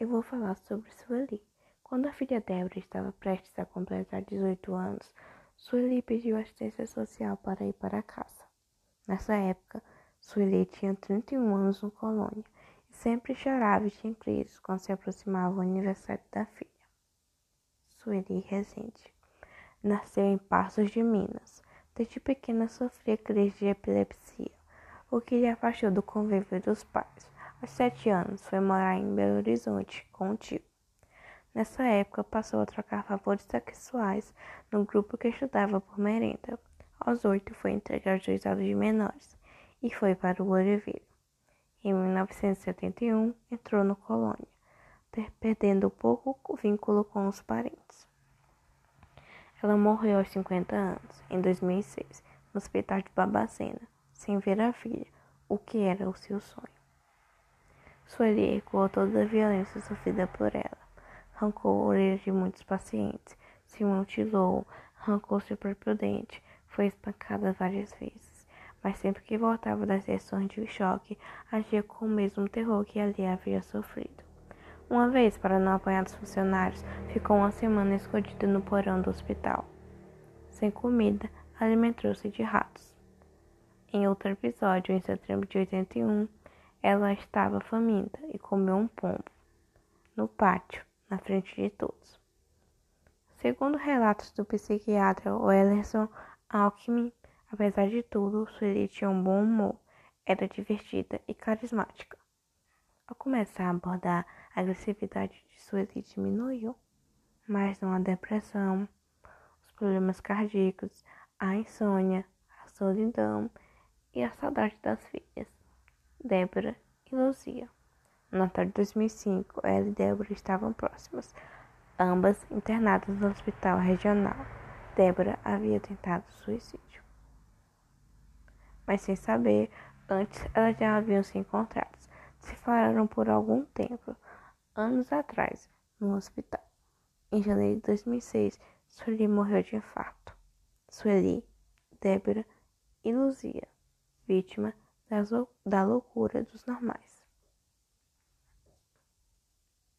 eu vou falar sobre Sueli. Quando a filha Débora estava prestes a completar 18 anos, Sueli pediu assistência social para ir para casa. Nessa época, Sueli tinha 31 anos no Colônia e sempre chorava e tinha crises quando se aproximava o aniversário da filha. Sueli Rezende nasceu em Passos de Minas. Desde pequena sofria crise de epilepsia, o que lhe afastou do convívio dos pais. Aos sete anos, foi morar em Belo Horizonte com o tio. Nessa época, passou a trocar favores sexuais no grupo que estudava por merenda. Aos oito, foi entregue aos juizados de menores e foi para o Oliveira. Em 1971, entrou no Colônia, perdendo pouco vínculo com os parentes. Ela morreu aos 50 anos, em 2006, no hospital de Babacena, sem ver a filha, o que era o seu sonho. Sueli ecoou toda a violência sofrida por ela. Arrancou orelhas de muitos pacientes, se mutilou, arrancou seu próprio dente, foi espancada várias vezes. Mas sempre que voltava das sessões de choque, agia com o mesmo terror que ali havia sofrido. Uma vez, para não apanhar dos funcionários, ficou uma semana escondida no porão do hospital. Sem comida, alimentou-se de ratos. Em outro episódio, em setembro de 81, ela estava faminta e comeu um pombo no pátio, na frente de todos. Segundo relatos do psiquiatra Wellerson Alckmin, apesar de tudo, Sueli tinha um bom humor, era divertida e carismática. Ao começar a abordar, a agressividade de Sueli diminuiu, mas não a depressão, os problemas cardíacos, a insônia, a solidão e a saudade das filhas. Débora e Luzia. No Natal de 2005, ela e Débora estavam próximas, ambas internadas no hospital regional. Débora havia tentado suicídio. Mas sem saber, antes elas já haviam se encontrado. Se falaram por algum tempo, anos atrás, no hospital. Em janeiro de 2006, Sueli morreu de infarto. Sueli, Débora e Luzia, vítima da loucura dos normais.